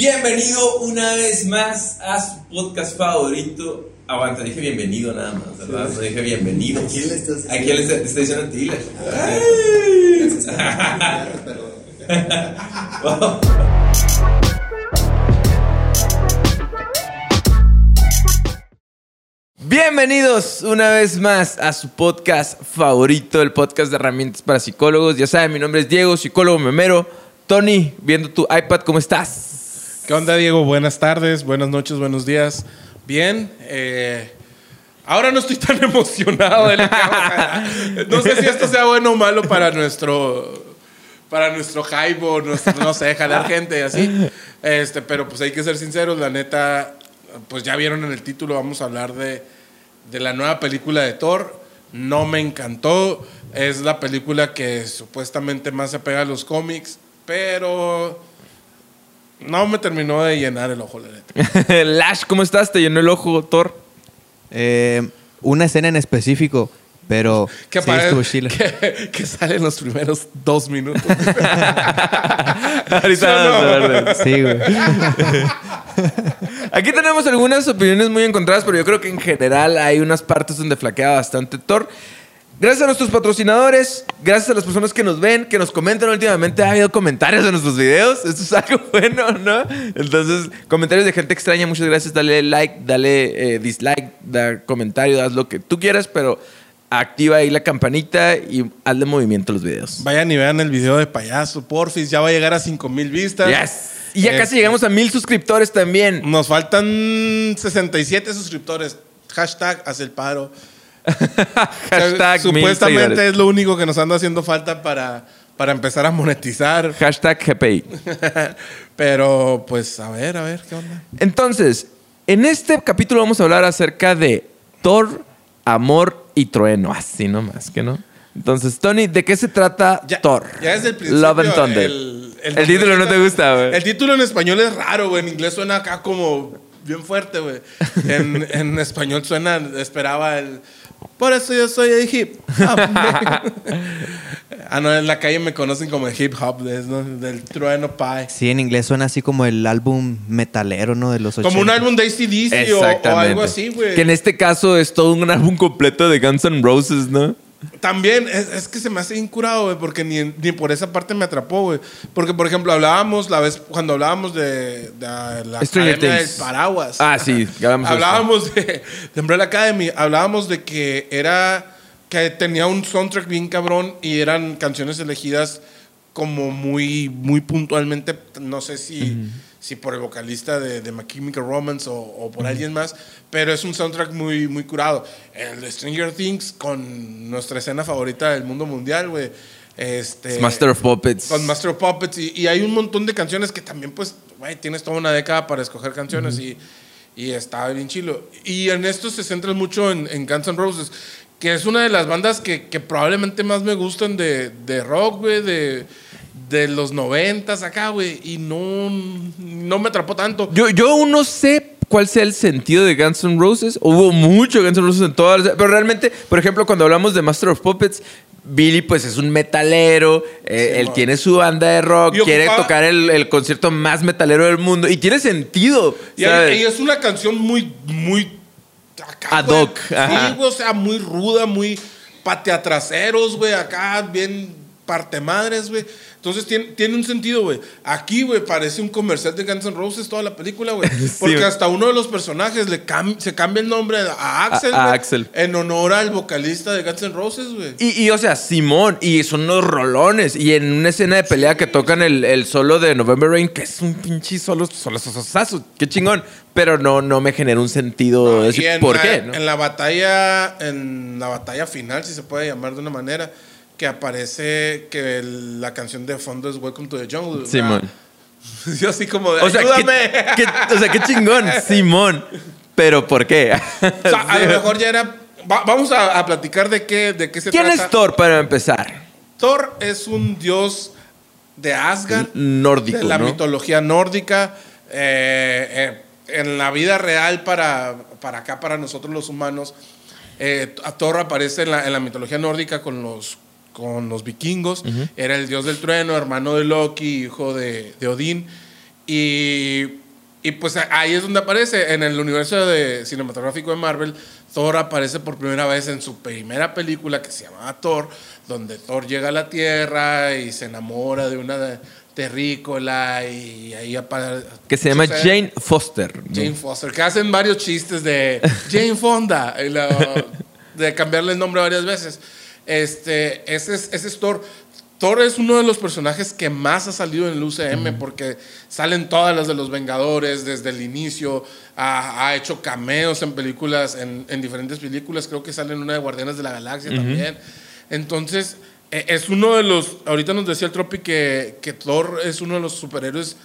Bienvenido una vez más a su podcast favorito. Aguanta, dije bienvenido nada más, ¿verdad? No dije bienvenido. ¿A quién le estás ¿A quién le diciendo a ti? Lesh? Bienvenidos una vez más a su podcast favorito, el podcast de herramientas para psicólogos. Ya saben, mi nombre es Diego, psicólogo memero. Tony, viendo tu iPad, ¿cómo estás? ¿Qué onda, Diego? Buenas tardes, buenas noches, buenos días. Bien. eh, ahora no estoy tan emocionado de lo que vamos a- No sé si esto sea bueno o malo para nuestro para nuestro hype o nuestro, no sé, jalar gente y así. Este, pero pues hay que ser sinceros, la neta, pues ya vieron en el título, vamos a hablar de, de la nueva película de Thor. No me encantó. Es la película que supuestamente más se apega a los cómics, pero no me terminó de llenar el ojo, la neta. Lash, ¿cómo estás? ¿Te llenó el ojo, Thor? Eh, una escena en específico, pero Que, sí apare- estuvo chila. que, que sale en los primeros dos minutos. Ahorita ¿Sí vamos a. Sí, güey. Aquí tenemos algunas opiniones muy encontradas, pero yo creo que en general hay unas partes donde flaquea bastante Thor. Gracias a nuestros patrocinadores, gracias a las personas que nos ven, que nos comentan últimamente. Ha habido comentarios en nuestros videos. Esto es algo bueno, ¿no? Entonces, comentarios de gente extraña, muchas gracias. Dale like, dale eh, dislike, da comentario, haz lo que tú quieras, pero activa ahí la campanita y hazle movimiento a los videos. Vayan y vean el video de payaso, porfis. Ya va a llegar a 5 mil vistas. Yes. Y ya Eh, casi llegamos a mil suscriptores también. Nos faltan 67 suscriptores. Hashtag haz el paro. Hashtag Supuestamente es lo único que nos anda haciendo falta para, para empezar a monetizar. Hashtag GPI. Pero pues a ver, a ver, ¿qué onda? Entonces, en este capítulo vamos a hablar acerca de Thor, amor y trueno. Así nomás, que no. Entonces, Tony, ¿de qué se trata Ya, Thor? Ya desde el principio. Love and Thunder. El, El título no te gusta, güey. El título en español es raro, güey. En inglés suena acá como bien fuerte, güey. En, en español suena, esperaba el. Por eso yo soy el hip hop. ah, no, en la calle me conocen como el hip hop, ¿no? del trueno pie. Sí, en inglés suena así como el álbum metalero, ¿no? De los 80. Como un álbum de ACDC o, o algo así, güey. Que en este caso es todo un álbum completo de Guns N' Roses, ¿no? También es, es que se me hace incurado, güey, porque ni, ni por esa parte me atrapó, güey. Porque, por ejemplo, hablábamos la vez cuando hablábamos de, de la Stranger Academia del. Paraguas. Ah, sí, hablábamos de, de Umbrella Academy, hablábamos de que era que tenía un soundtrack bien cabrón y eran canciones elegidas como muy, muy puntualmente, no sé si, si por el vocalista de, de My Chemical Romance o, o por alguien más, pero es un soundtrack muy, muy curado. El de Stranger Things con nuestra escena favorita del mundo mundial, güey. Este, Es Master of Puppets. con Master of Puppets y, y hay un montón de canciones que también pues güey tienes toda una década para escoger canciones y, y está bien chilo y en esto se centran mucho en, en Guns N' Roses que es una de las bandas que, que probablemente más me gustan de, de rock güey de, de los noventas acá güey y no no me atrapó tanto Yo, yo aún no sé cuál sea el sentido de Guns N' Roses. Hubo mucho Guns N' Roses en todas las... Pero realmente, por ejemplo, cuando hablamos de Master of Puppets, Billy pues es un metalero, eh, Sí, él tiene su banda de rock, Y quiere ocupaba- tocar el, el concierto más metalero del mundo y tiene sentido. y, es una canción muy muy acá, Ad hoc. Sí, güey, o sea, muy ruda, muy pateatraseros, güey, acá bien parte madres, güey. Entonces tiene, tiene un sentido, güey. Aquí, güey, parece un comercial de Guns N' Roses toda la película, güey. Porque hasta uno de los personajes le cam- se cambia el nombre a Axel, A- a güey, Axel. en honor al vocalista de Guns N' Roses, güey. Y, y, o sea, Simón, y son unos rolones. Y en una escena de pelea que tocan el, el solo de November Rain, que es un pinche solo, solo sosazo. Qué chingón. Pero no, no me genera un sentido. de decir, ¿Por la, qué? no? En la batalla, en la batalla final, si se puede llamar de una manera, que aparece que el- la canción de fondo es Welcome to the Jungle. Simón. Yo así como de, O sea, ayúdame. qué, qué- o sea, qué chingón, Simón. Pero ¿por qué? O sea, a lo mejor ya era... va- vamos a, a platicar de qué, de qué se ¿Quién trata. es Thor para empezar? Thor es un dios de Asgard. Nórdico, de la ¿no? mitología nórdica. eh, eh, en la vida real para, para acá, para nosotros los humanos, eh, a Thor aparece en la, en la mitología nórdica con los, con los vikingos. Era el dios del trueno, hermano de Loki, hijo de, de Odín. Y, y pues ahí es donde aparece, en el universo de, cinematográfico de Marvel, Thor aparece por primera vez en su primera película que se llamaba Thor, donde Thor llega a la Tierra y se enamora de una terrícola y ahí aparece... Que se llama Jane Foster. Jane Foster, que hacen varios chistes de Jane Fonda, de cambiarle el nombre varias veces. Este, ese es, ese es Thor. Thor es uno de los personajes que más ha salido en el UCM porque salen todas las de los Vengadores desde el inicio. Ha, ha hecho cameos en películas, en, en diferentes películas. Creo que sale en una de Guardianes de la Galaxia también. Entonces, e- es uno de los. Ahorita nos decía el Tropi que, que Thor es uno de los superhéroes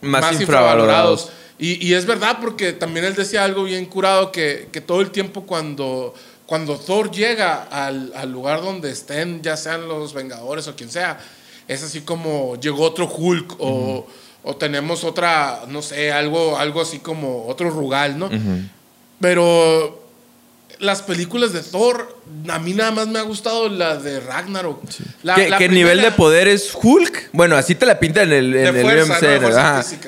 Más infravalorados. Y, y es verdad, porque también él decía algo bien curado, que, que todo el tiempo cuando, cuando Thor llega al, al lugar donde estén, ya sean los Vengadores o quien sea, es así como llegó otro Hulk o, o tenemos otra, no sé, algo, algo así como otro Rugal, ¿no? Pero las películas de Thor, a mí nada más me ha gustado la de Ragnarok. La- ¿Qué, la qué nivel de poder es Hulk? Bueno, así te la pintan en el, en el fuerza, UMC, ¿no?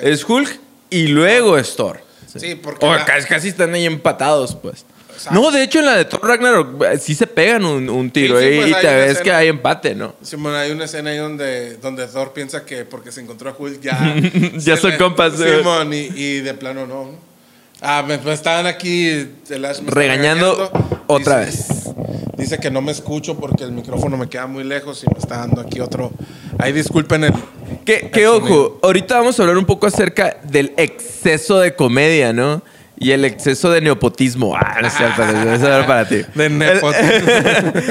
Es Hulk y luego es Thor. Sí, porque O la- casi, casi están ahí empatados, pues. Exacto. No, de hecho, en la de Thor Ragnarok eh, sí se pegan un, un tiro Sí, sí, eh, pues, y hay te ves escena. que hay empate, ¿no? Simón, hay una escena ahí donde, donde Thor piensa que porque se encontró a Hulk ya... Ya son le- compas. Simón, y, y de plano no. Ah, me, me estaban aquí... el Ash me está Regañando otra Dice- Dice que no me escucho porque el micrófono me queda muy lejos y me está dando aquí otro... Ahí disculpen el... Que, ojo, ahorita vamos a hablar un poco acerca del exceso de comedia, ¿no? Y el exceso de neopotismo. Ah, no es cierto, eso era para ti. De nepotismo.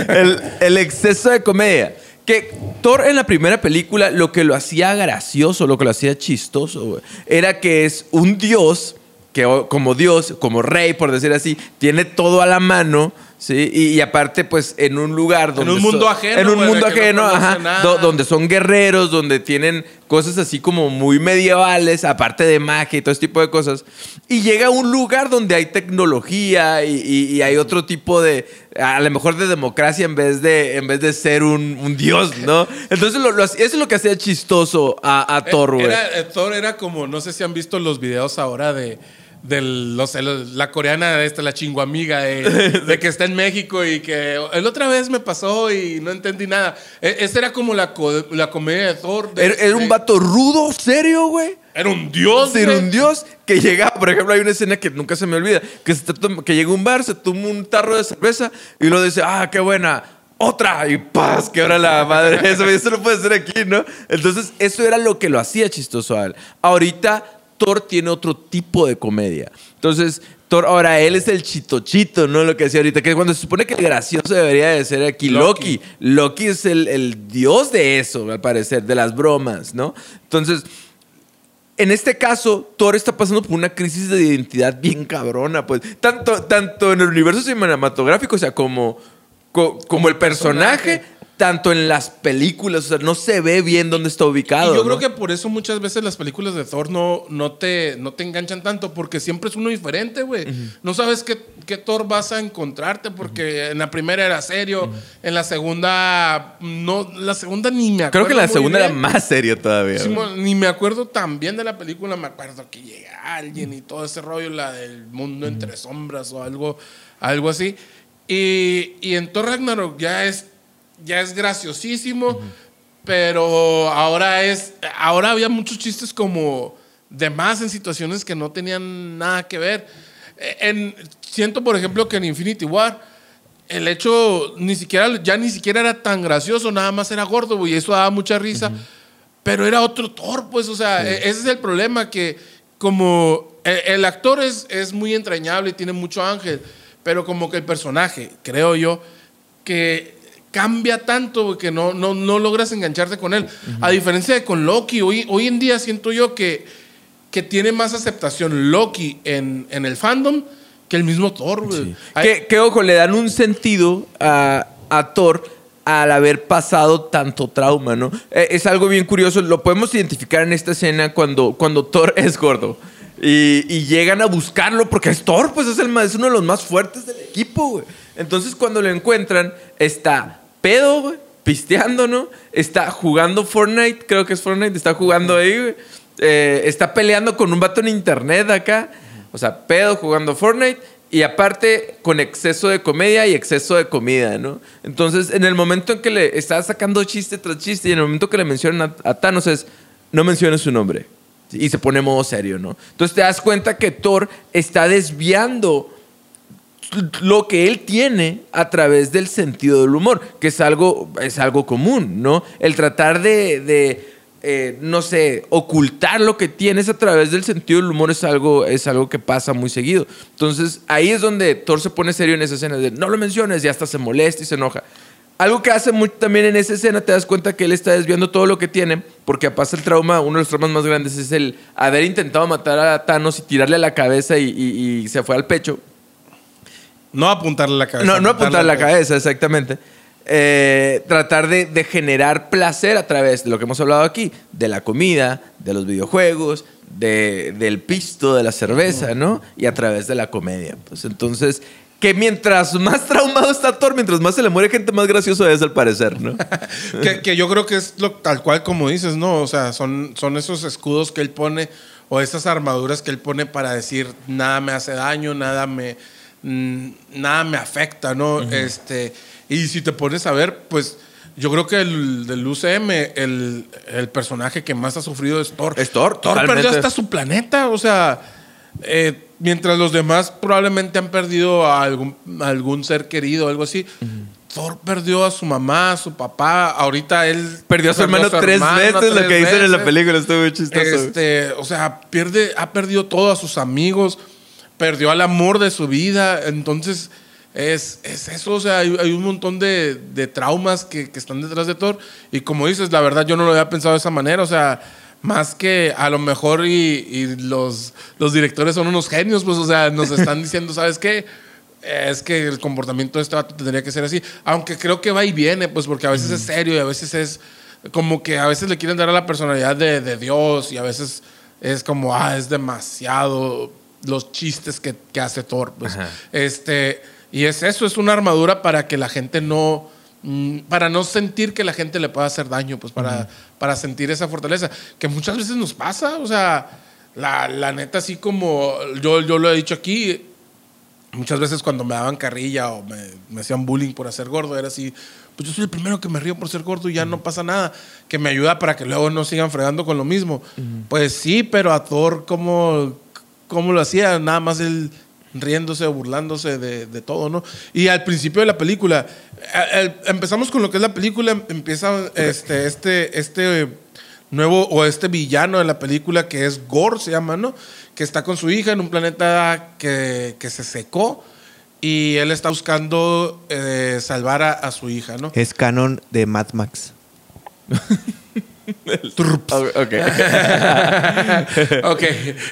el, el exceso de comedia. Que Thor en la primera película lo que lo hacía gracioso, lo que lo hacía chistoso, güey, era que es un dios que como dios, como rey, por decir así, tiene todo a la mano, ¿sí? Y, y aparte, pues, en un lugar donde... un so- mundo ajeno, En un güey, mundo no ajeno, ajá. nada. donde son guerreros, donde tienen cosas así como muy medievales, aparte de magia y todo ese tipo de cosas. Y llega a un lugar donde hay tecnología y, y- y hay otro tipo de, a lo mejor de democracia en vez de, en vez de ser un, un dios, ¿no? Entonces lo- lo- eso es lo que hacía chistoso a, a Thor, güey. Eh, Thor era como, no sé si han visto los videos ahora de, del, no sé, lo- la coreana esta, la chinguamiga, de, de que está en México y que el otra vez me pasó y no entendí nada. E- Esa era como la, co- la comedia de Thor. de- Era, era un de- vato rudo, serio, güey. Era un dios. Era un dios que llegaba, por ejemplo, hay una escena que nunca se me olvida, que, se que llega a un bar, se toma un tarro de cerveza y lo dice, ah, qué buena, otra, y paz, que ahora la madre, eso, eso no puede ser aquí, ¿no? Entonces, eso era lo que lo hacía chistoso a él. Ahorita, Thor tiene otro tipo de comedia. Entonces, Thor, ahora él es el chitochito, ¿no? Lo que decía ahorita, que cuando se supone que el gracioso debería de ser aquí Loki. Loki. Loki es el, el dios de eso, al parecer, de las bromas, ¿no? Entonces, en este caso, Thor está pasando por una crisis de identidad bien cabrona, pues. Tanto, tanto en el universo cinematográfico, o sea, como, co- como, el personaje, tanto en las películas, o sea, no se ve bien dónde está ubicado. Y yo ¿no? creo que por eso muchas veces las películas de Thor no, no, te, no te enganchan tanto, porque siempre es uno diferente, güey. No sabes qué, qué Thor vas a encontrarte, porque en la primera era serio, en la segunda, no, la segunda ni me acuerdo. Creo que la segunda era más serio todavía. Sí, ni me acuerdo tan bien de la película, me acuerdo que llega alguien y todo ese rollo, la del mundo entre sombras o algo, algo así. Y, y en Thor Ragnarok ya es, ya es graciosísimo, pero ahora es, ahora había muchos chistes como de más en situaciones que no tenían nada que ver. En, siento, por ejemplo, que en Infinity War, el hecho ni siquiera, ya ni siquiera era tan gracioso, nada más era gordo, y eso daba mucha risa. Pero era otro Thor, pues, o sea, e- ese es el problema, que como el, el actor es, es muy entrañable y tiene mucho ángel, pero como que el personaje, creo yo, que cambia tanto que no, no, no logras engancharte con él. A diferencia de con Loki, hoy, hoy en día siento yo que, que tiene más aceptación Loki en, en el fandom que el mismo Thor. Hay- Que, que, ojo, le dan un sentido a, a Thor al haber pasado tanto trauma, ¿no? Eh, es algo bien curioso, lo podemos identificar en esta escena cuando, cuando Thor es gordo. Y, y llegan a buscarlo porque es Thor, pues es, el es uno de los más fuertes del equipo, güey. Entonces cuando lo encuentran, está pedo, güey, pisteando, ¿no? Está jugando Fortnite, creo que es Fortnite, está jugando ahí, güey. eh, está peleando con un vato en internet acá. O sea, pedo jugando Fortnite. Y aparte, con exceso de comedia y exceso de comida, ¿no? Entonces, en el momento en que le está sacando chiste tras chiste y en el momento que le mencionan a, a Thanos es, no menciones su nombre. Y se pone modo serio, ¿no? Entonces te das cuenta que Thor está desviando lo que él tiene a través del sentido del humor, que es algo, es algo común, ¿no? El tratar de, de, eh, no sé, ocultar lo que tienes a través del sentido del humor es algo, es algo que pasa muy seguido. Entonces ahí es donde Thor se pone serio en esa escena, de no lo menciones y hasta se molesta y se enoja. Algo que hace muy, también en esa escena, te das cuenta que él está desviando todo lo que tiene, porque pasa el trauma, uno de los traumas más grandes es el haber intentado matar a Thanos y tirarle a la cabeza y, y- y se fue al pecho. No apuntarle la cabeza. No, no apuntar la cabeza, exactamente. Eh, tratar de, de generar placer a través de lo que hemos hablado aquí, de la comida, de los videojuegos, de- del pisto, de la cerveza, ¿no? Y a través de la comedia. Pues entonces, que mientras más traumado está Thor, mientras más se le muere gente, más gracioso es al parecer, ¿no? que, que yo creo que es lo, tal cual como dices, ¿no? O sea, son, son esos escudos que él pone o esas armaduras que él pone para decir nada me hace daño, nada me, mm, nada me afecta, ¿no? este, y si te pones a ver, pues yo creo que el, del UCM, el, el personaje que más ha sufrido es Thor. Es Thor, Thor perdió hasta su planeta, o sea, eh, mientras los demás probablemente han perdido a algún, a algún ser querido o algo así. Thor perdió a su mamá, a su papá. Ahorita él Perdió a su hermano tres veces, lo que dicen en la película, estuvo muy chistoso. Este, o sea, pierde, ha perdido todo a sus amigos, perdió al amor de su vida. Entonces, es, es eso. O sea, hay, hay un montón de, de traumas que, que están detrás de Thor. Y como dices, la verdad, yo no lo había pensado de esa manera. O sea, más que a lo mejor y, y los, los directores son unos genios, pues, o sea, nos están diciendo, ¿sabes qué? Es que el comportamiento de este vato tendría que ser así. Aunque creo que va y viene, pues, porque a veces es serio y a veces es como que a veces le quieren dar a la personalidad de, de Dios y a veces es como, ah, es demasiado los chistes que, que hace Thor. Pues. Este, y es eso, es una armadura para que la gente no, mm, para no sentir que la gente le pueda hacer daño, pues para, para sentir esa fortaleza, que muchas veces nos pasa, o sea, la, la neta, así como yo, yo lo he dicho aquí, muchas veces cuando me daban carrilla o me, me hacían bullying por hacer gordo, era así, pues yo soy el primero que me río por ser gordo y ya no pasa nada, que me ayuda para que luego no sigan fregando con lo mismo. Pues sí, pero a Thor, ¿cómo, cómo lo hacía? Nada más él riéndose o burlándose de, de todo, ¿no? Y al principio de la película, a- empezamos con lo que es la película, empieza este, este, este nuevo o este villano de la película que es Gore, se llama, ¿no? Que está con su hija en un planeta que, que se secó y él está buscando eh, salvar a, a su hija, ¿no? Es canon de Mad Max. Ok. ok,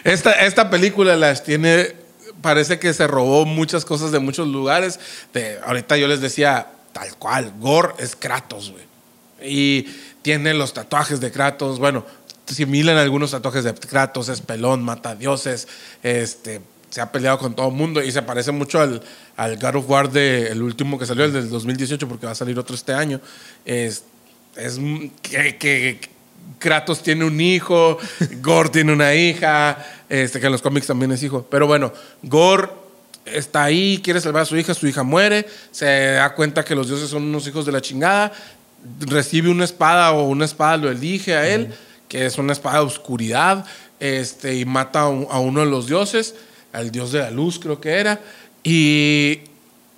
esta, esta película las tiene, parece que se robó muchas cosas de muchos lugares. De, ahorita yo les decía, tal cual, Gore es Kratos, güey. Y tiene los tatuajes de Kratos, bueno, similan algunos tatuajes de Kratos, es pelón, mata dioses, este, se ha peleado con todo el mundo y se parece mucho al, al God of War de, el último que salió, el del 2018, porque va a salir otro este año. Es, es que, que Kratos tiene un hijo, Gore tiene una hija, este, que en los cómics también es hijo. Pero bueno, Gore está ahí, quiere salvar a su hija, su hija muere, se da cuenta que los dioses son unos hijos de la chingada, recibe una espada o una espada lo elige a él, que es una espada de oscuridad, este, y mata a uno de los dioses, al dios de la luz creo que era, y,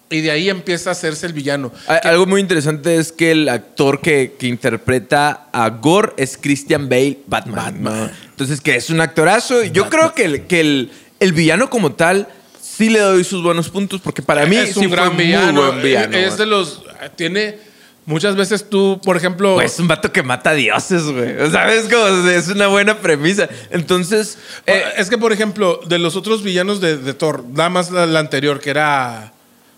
y de ahí empieza a hacerse el villano. Al- Algo muy interesante es que el actor que, que interpreta a Gore es Christian Bale, Batman. Entonces, que es un actorazo. Y Yo creo que, el, que el, el villano como tal sí le doy sus buenos puntos, porque para mí es sí un fue gran muy villano. buen villano. es de los. Tiene. Muchas veces tú, por ejemplo. Pues es un vato que mata dioses, güey. ¿Sabes? Como es una buena premisa. Entonces, eh, es que, por ejemplo, de los otros villanos de, de Thor, nada más la, la anterior, que era.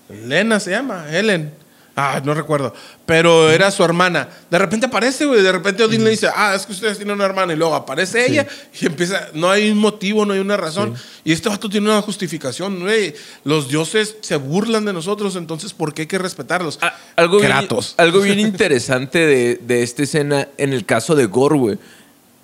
Lena se llama, Helen. Ah, no recuerdo. Pero era su hermana. De repente aparece, güey. De repente Odín le dice, ah, es que ustedes tienen una hermana. Y luego aparece ella y empieza. No hay un motivo, no hay una razón. Y este vato tiene una justificación, güey. Los dioses se burlan de nosotros, entonces, ¿por qué hay que respetarlos? A- algo, bien, algo bien interesante de, de esta escena en el caso de Gore, güey.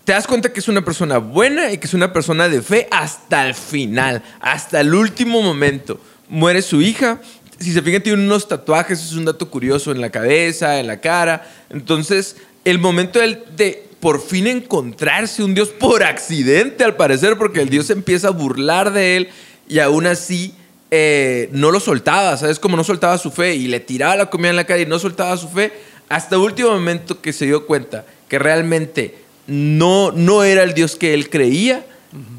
te das cuenta que es una persona buena y que es una persona de fe hasta el final, hasta el último momento. Muere su hija. Si se fijan, tiene unos tatuajes, es un dato curioso en la cabeza, en la cara. Entonces, el momento de, por fin encontrarse un Dios por accidente, al parecer, porque el Dios empieza a burlar de él y aún así eh, no lo soltaba, ¿sabes? Como no soltaba su fe y le tiraba la comida en la cara y no soltaba su fe hasta el último momento que se dio cuenta que realmente no, no era el Dios que él creía,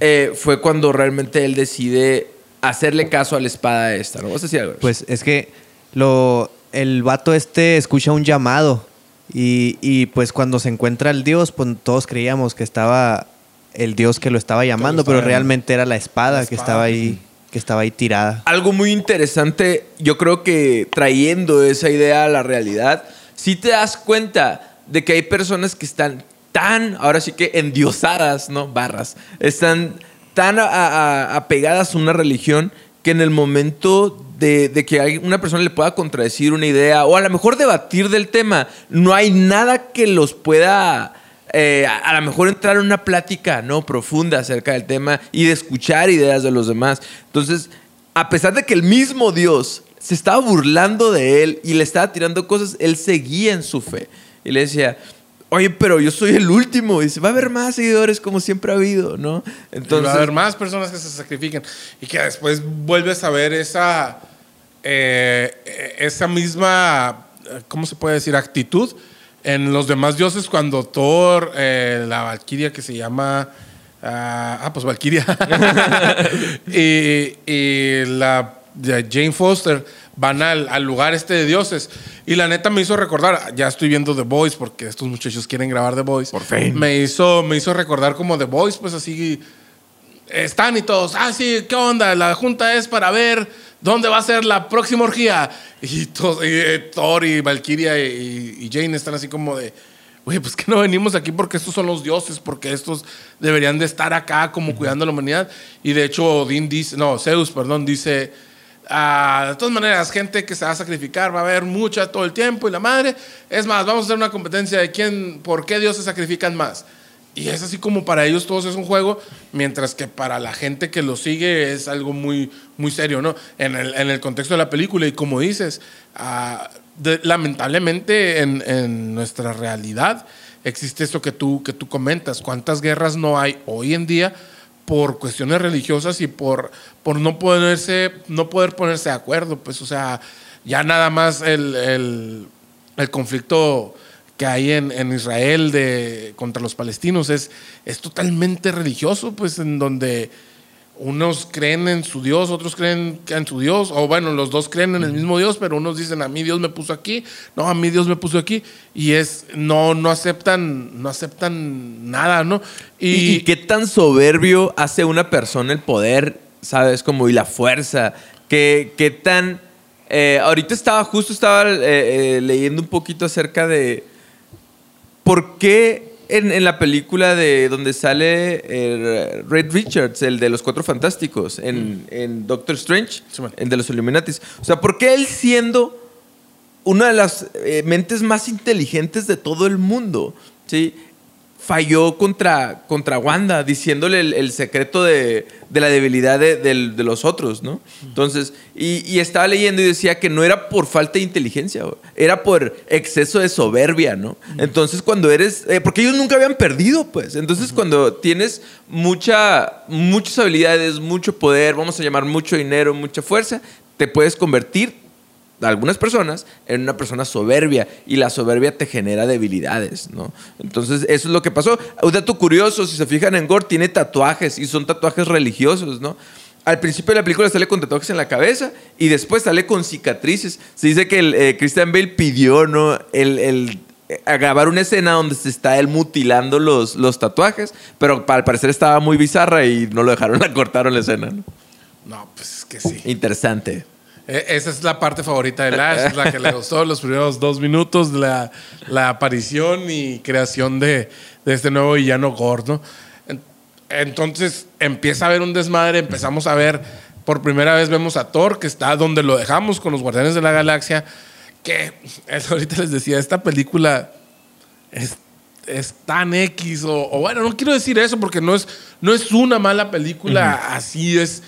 eh, fue cuando realmente él decide hacerle caso a la espada esta, ¿no? ¿Vas a decir algo? Pues es que lo, el vato este escucha un llamado y, y, pues cuando se encuentra el Dios, pues todos creíamos que estaba el Dios que lo estaba llamando, pero realmente era la espada, La que estaba ahí, que estaba ahí tirada. Algo muy interesante, yo creo que trayendo esa idea a la realidad, si te das cuenta de que hay personas que están tan, ahora sí que endiosadas, ¿no? Barras, están tan a- apegadas a una religión que en el momento de, que una persona le pueda contradecir una idea o a lo mejor debatir del tema, no hay nada que los pueda eh, a, a lo mejor entrar en una plática no profunda acerca del tema y de escuchar ideas de los demás. Entonces, a pesar de que el mismo Dios se estaba burlando de él y le estaba tirando cosas, él seguía en su fe y le decía, oye, pero yo soy el último. Y dice, va a haber más seguidores como siempre ha habido, ¿no? Y Entonces, va a haber más personas que se sacrifiquen y que después vuelves a ver esa, eh, esa misma, ¿cómo se puede decir? Actitud en los demás dioses cuando Thor, eh, la Valkyria que se llama... ah, ah, pues Valkyria. y, y la de Jane Foster van al, al lugar este de dioses. Y la neta me hizo recordar, ya estoy viendo The Voice porque estos muchachos quieren grabar The Voice. Por fin. Me hizo, me hizo recordar como The Voice, pues así están y todos, ah, sí, ¿qué onda? La junta es para ver dónde va a ser la próxima orgía. Y, todos, y, eh, Thor y Valkyria y, y Jane están así como de, güey, pues que no venimos aquí porque estos son los dioses, porque estos deberían de estar acá como cuidando a la humanidad. Y de hecho, Odín dice, no, Zeus, perdón, dice, ah, de todas maneras, gente que se va a sacrificar, va a haber mucha todo el tiempo y la madre. Es más, vamos a hacer una competencia de quién, por qué dioses sacrifican más. Y es así como para ellos todos es un juego, mientras que para la gente que lo sigue es algo muy, muy serio, ¿no? En el, en el contexto de la película. Y como dices, ah, lamentablemente en, en nuestra realidad existe esto que tú, que tú comentas. ¿Cuántas guerras no hay hoy en día por cuestiones religiosas y por, por no, ponerse, no poder ponerse de acuerdo? Pues, o sea, ya nada más el, el, el conflicto que hay en, en Israel de, contra los palestinos es, es totalmente religioso, pues en donde unos creen en su Dios, otros creen en su Dios, o bueno, los dos creen en el mismo Dios, pero unos dicen a mí Dios me puso aquí, no, a mí Dios me puso aquí, y es, no, no aceptan, no aceptan nada, ¿no? ¿Y, y qué tan soberbio hace una persona el poder, sabes? Como y la fuerza. ¿Qué, qué tan... eh, ahorita estaba, justo estaba eh, eh, leyendo un poquito acerca de por qué en, en la película de donde sale eh, Red Richards, el de los Cuatro Fantásticos, en, en Doctor Strange, Sí, el de los Illuminatis. O sea, ¿por qué él siendo una de las eh, mentes más inteligentes de todo el mundo, ¿sí? Falló contra, contra Wanda, diciéndole el, el secreto de, de la debilidad de, de los otros, ¿no? Entonces, y, y estaba leyendo y decía que no era por falta de inteligencia, era por exceso de soberbia, ¿no? Entonces, cuando eres, eh, porque ellos nunca habían perdido, pues, entonces cuando tienes mucha, muchas habilidades, mucho poder, vamos a llamar mucho dinero, mucha fuerza, te puedes convertir algunas personas en una persona soberbia y la soberbia te genera debilidades, ¿no? Entonces, eso es lo que pasó. Un dato curioso, si se fijan en Gore, tiene tatuajes y son tatuajes religiosos, ¿no? Al principio de la película sale con tatuajes en la cabeza y después sale con cicatrices. Se dice que el, eh, Christian Bale pidió, ¿no? El, el- eh, a grabar una escena donde se está él mutilando los, los tatuajes, pero al parecer estaba muy bizarra y no lo dejaron, la cortaron la escena, ¿no? No, pues es que sí. Interesante. E- Esa es la parte favorita de Lash, es la que le gustó los primeros dos minutos, la, la aparición y creación de, de este nuevo villano gordo. Entonces empieza a haber un desmadre, empezamos a ver, por primera vez vemos a Thor, que está donde lo dejamos con los Guardianes de la Galaxia, que ahorita les decía, esta película es es tan X, o, o bueno, no quiero decir eso porque no es, no es una mala película, así es.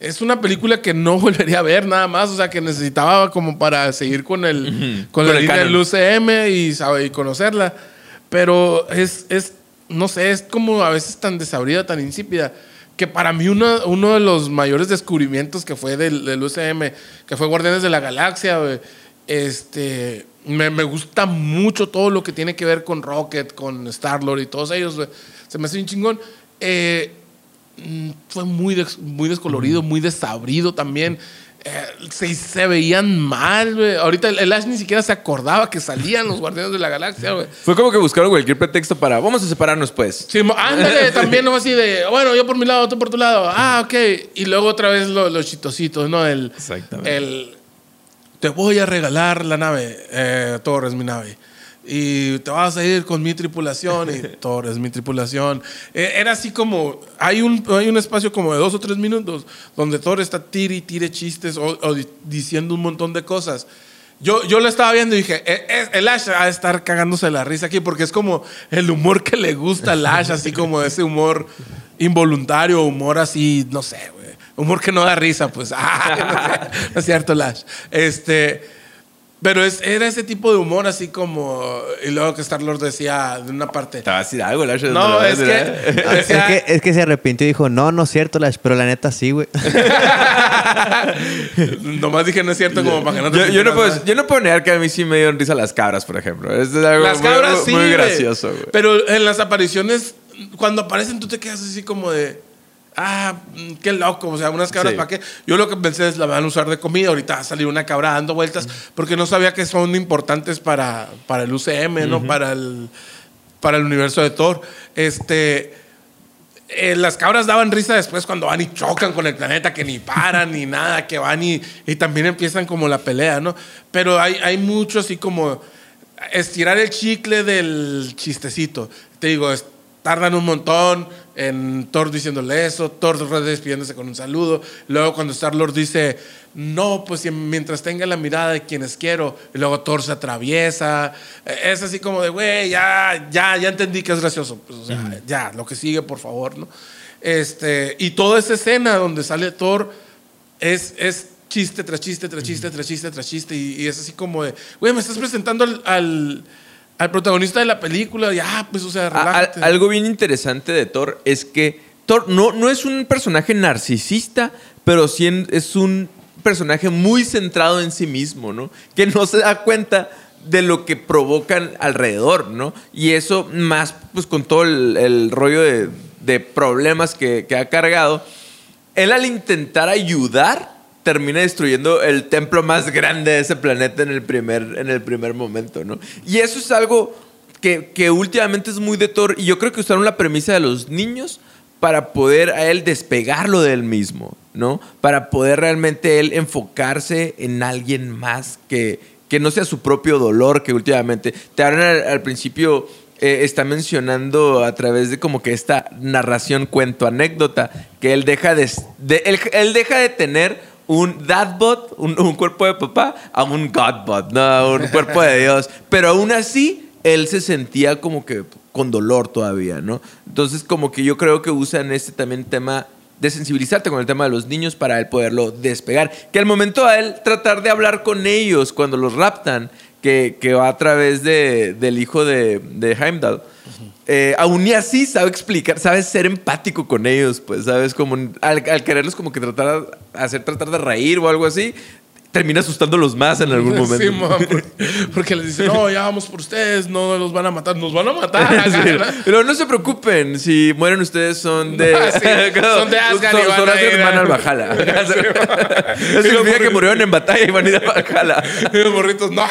Es una película que no volvería a ver nada más, o sea, que necesitaba como para seguir con el, con, Con la el línea del UCM y, sabe, y conocerla. Pero es, es, no sé, es como a veces tan desabrida, tan insípida, que para mí uno, uno de los mayores descubrimientos que fue del, del UCM, que fue Guardianes de la Galaxia, este, me, me gusta mucho todo lo que tiene que ver con Rocket, con Star-Lord y todos ellos, se me hace un chingón. Eh, fue muy, des- muy descolorido, muy desabrido también. Eh, se, se veían mal, güey. Ahorita el, el Ash ni siquiera se acordaba que salían los Guardianes de la Galaxia, güey. Fue como que buscaron cualquier pretexto para vamos a separarnos, pues. Sí, ándale, también no así de, bueno, yo por mi lado, tú por tu lado. Ah, ok. Y luego otra vez lo- los chistositos, ¿no? El, Exactamente. el, te voy a regalar la nave, eh, Thor es mi nave. Y te vas a ir con mi tripulación y Thor es mi tripulación. Eh, era así como, hay un, hay un espacio como de dos o tres minutos donde Thor está tire y tire chistes o, o di- diciendo un montón de cosas. Yo, yo lo estaba viendo y dije, "Eh, eh, el Ash va a estar cagándose la risa aquí porque es como el humor que le gusta al Ash, así como ese humor involuntario, humor así, no sé, güey. Humor que no da risa, pues. Ah, no, sé, no es cierto, Lash. Este, pero es, era ese tipo de humor así como... Y luego que Star-Lord decía de una parte... Te va a decir algo, Lash. No, es que... Es decía- que, es que se arrepintió y dijo, no, no es cierto, Lash, pero la neta sí, güey. Nomás dije no es cierto como para que no te Yo, yo no puedo, yo no puedo negar que a mí sí me dieron risa las cabras, por ejemplo. Es algo Las muy- cabras muy, sí, muy gracioso, güey. Pero en las apariciones, cuando aparecen, tú te quedas así como de. Ah, qué loco. O sea, unas cabras, Sí. ¿para qué? Yo lo que pensé es la van a usar de comida. Ahorita va a salir una cabra dando vueltas. Porque no sabía que son importantes para, para el UCM, ¿no? Para el, para el universo de Thor. Este. eh, las cabras daban risa después cuando van y chocan con el planeta, que ni paran ni nada, que van y, y también empiezan como la pelea, ¿no? Pero hay, hay mucho así como estirar el chicle del chistecito. Te digo, tardan un montón en Thor diciéndole eso, Thor despidiéndose con un saludo. Luego cuando Star-Lord dice, no, pues mientras tenga la mirada de quienes quiero, y luego Thor se atraviesa. Eh, Es así como de, güey, ya, ya, ya entendí que es gracioso. Pues, o sea, ya, lo que sigue, por favor, ¿no? Este, y toda esa escena donde sale Thor es, es chiste tras chiste, tras chiste, tras chiste, tras chiste. Y, y es así como de, güey, me estás presentando al, al, al protagonista de la película. Ya, pues, o sea, A- a- relájate. algo bien interesante de Thor es que Thor no, no es un personaje narcisista, pero sí en- es un personaje muy centrado en sí mismo, ¿no? Que no se da cuenta de lo que provocan alrededor, ¿no? Y eso más, pues con todo el, el rollo de, de problemas que, que ha cargado, él al intentar ayudar termina destruyendo el templo más grande de ese planeta en el primer, en el primer momento, ¿no? Y eso es algo que, que últimamente es muy de Thor y yo creo que usaron la premisa de los niños para poder a él despegarlo de él mismo, ¿no? Para poder realmente él enfocarse en alguien más que, que no sea su propio dolor, que últimamente te hablan al, al principio eh, está mencionando a través de como que esta narración, cuento, anécdota, que él deja de, de- él, él deja de tener un dadbot, un, un cuerpo de papá, a un godbot, no, un cuerpo de Dios. Pero aún así, él se sentía como que con dolor todavía, ¿no? Entonces, como que yo creo que usan este también tema de sensibilizarte con el tema de los niños para él poderlo despegar. Que al momento a él tratar de hablar con ellos cuando los raptan, que, que va a través de, del hijo de, de Heimdall, eh, aún y así sabe explicar, sabe ser empático con ellos, pues, ¿sabes? Como al, al quererlos como que tratar, hacer tratar de reír o algo así, termina asustándolos más en algún momento. Sí, man, porque, porque les dicen, no, ya vamos por ustedes, no los van a matar, nos van a matar. Sí. Pero no se preocupen, si mueren ustedes son de. Sí, son de Asgard y Son, van son a y ir van al Valhalla. Eso significa que murieron en batalla y van a ir a Valhalla. Y los morritos, no.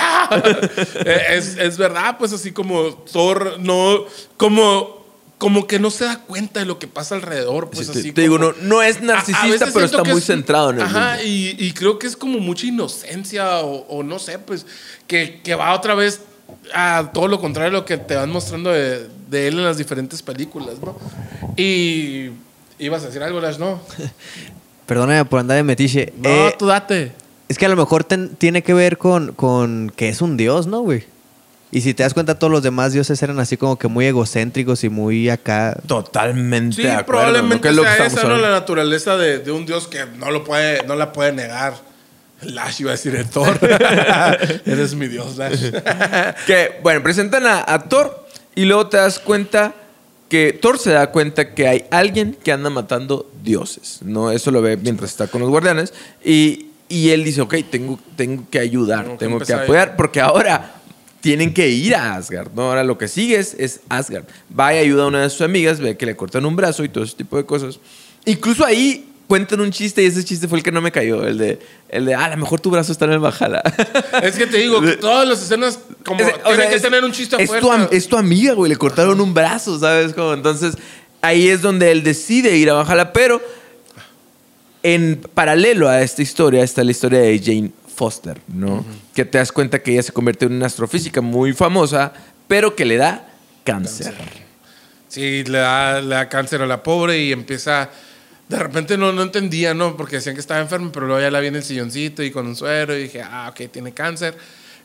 Es, es verdad, pues así como Thor, no, como, como que no se da cuenta de lo que pasa alrededor. Pues Sí, te, así te digo, como- no, no es A- a narcisista, pero está muy es- centrado en el Ajá, y, y creo que es como mucha inocencia o, o no sé, pues que, que va otra vez a todo lo contrario de lo que te van mostrando de, de él en las diferentes películas, ¿no? Y ibas a decir algo, Lash, no. Perdóname por andar de metiche. No, Eh, tú date. es que a lo mejor ten- tiene que ver con, con que es un dios, ¿no, güey? Y si te das cuenta, todos los demás dioses eran así como que muy egocéntricos y muy acá. Totalmente Sí, de acuerdo, ¿no? probablemente Que es lo que sea esa ¿no? la naturaleza de, de un dios que no lo puede, no la puede negar. Lash iba a decir el Thor. Eres mi dios, Lash. Que, bueno, presentan a, a Thor y luego te das cuenta que Thor se da cuenta que hay alguien que anda matando dioses, ¿no? Eso lo ve mientras está con los guardianes y, y él dice, ok, tengo, tengo que ayudar, Tengo que tengo que apoyar, porque ahora tienen que ir a Asgard, ¿no? Ahora lo que sigue es, es Asgard. Va y ayuda a una de sus amigas, ve que le cortan un brazo y todo ese tipo de cosas. Incluso ahí cuentan un chiste y ese chiste fue el que no me cayó, el de, el de, ah, a lo mejor tu brazo está en el Valhalla. Es que te digo, todas las escenas como Es- tienen sea, que es- tener un chiste a es tu, es tu amiga, güey. Le cortaron un brazo, ¿sabes? Como, entonces, ahí es donde él decide ir a Valhalla. Pero en paralelo a esta historia está la historia de Jane Foster, ¿no? Que te das cuenta que ella se convierte en una astrofísica muy famosa, pero que le da cáncer. Sí, le da, le da cáncer a la pobre y empieza. De repente no, no entendía, ¿no? Porque decían que estaba enferma, pero luego ya la vi en el silloncito y con un suero y dije, ah, ok, tiene cáncer.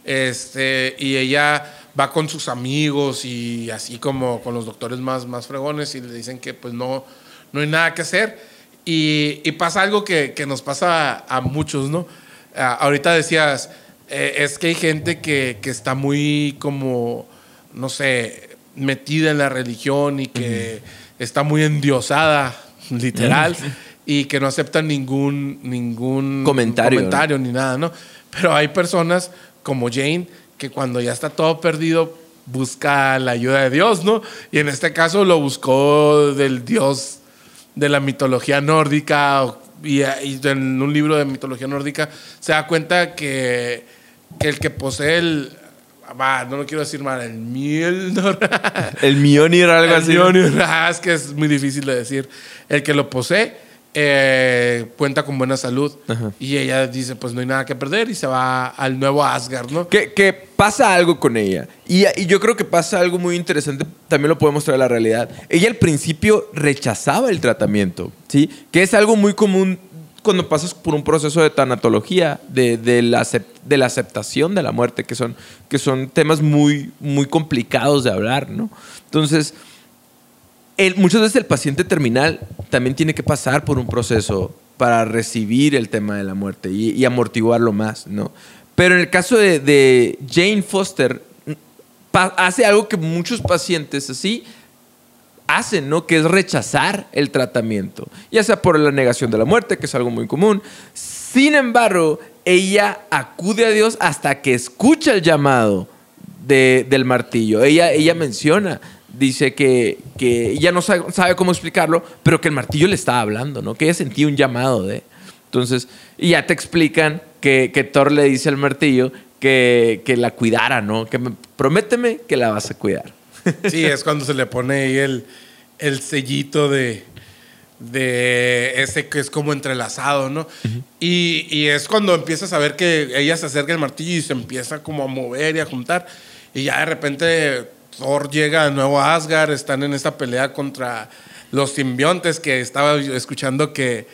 Este, y ella va con sus amigos y así como con los doctores más, más fregones y le dicen que pues no, no hay nada que hacer. Y, y pasa algo que, que nos pasa a, a muchos, ¿no? Ah, ahorita decías, eh, es que hay gente que, que está muy como, no sé, metida en la religión y que está muy endiosada, literal, y que no acepta ningún, ningún Comentario, ni nada, ¿no? Pero hay personas como Jane que cuando ya está todo perdido busca la ayuda de Dios, ¿no? Y en este caso lo buscó del Dios de la mitología nórdica o- y, y en un libro de mitología nórdica se da cuenta que, que el que posee el va, no lo quiero decir mal, el Mjolnir El Mjolnir algo el así. Mjolnir, ah, es que es muy difícil de decir. El que lo posee eh, cuenta con buena salud y ella dice, pues no hay nada que perder y se va al nuevo Asgard, ¿no? Que, que pasa algo con ella. Y, y yo creo que pasa algo muy interesante, también lo podemos traer a la realidad. Ella al principio rechazaba el tratamiento, ¿sí? Que es algo muy común cuando pasas por un proceso de tanatología, de, de la, de la aceptación de la muerte, que son, que son temas muy, muy complicados de hablar, ¿no? Entonces, muchas veces el paciente terminal también tiene que pasar por un proceso para recibir el tema de la muerte y, amortiguarlo más, ¿no? Pero en el caso de, Jane Foster, hace algo que muchos pacientes así hacen, ¿no? Que es rechazar el tratamiento, ya sea por la negación de la muerte, que es algo muy común. Sin embargo, ella acude a Dios hasta que escucha el llamado de- del martillo. Ella, ella menciona, dice que, que ella no sabe, sabe cómo explicarlo, pero que el martillo le estaba hablando, ¿no? Que ella sentía un llamado de... Entonces, y ya te explican que, que Thor le dice al martillo que, que la cuidara, ¿no? Que me- prométeme que la vas a cuidar. Sí, es cuando se le pone ahí el, el sellito de, de ese que es como entrelazado, ¿no? y, y es cuando empiezas a ver que ella se acerca al martillo y se empieza como a mover y a juntar. Y ya de repente Thor llega de nuevo a Asgard, están en esta pelea contra los simbiontes que estaba escuchando que,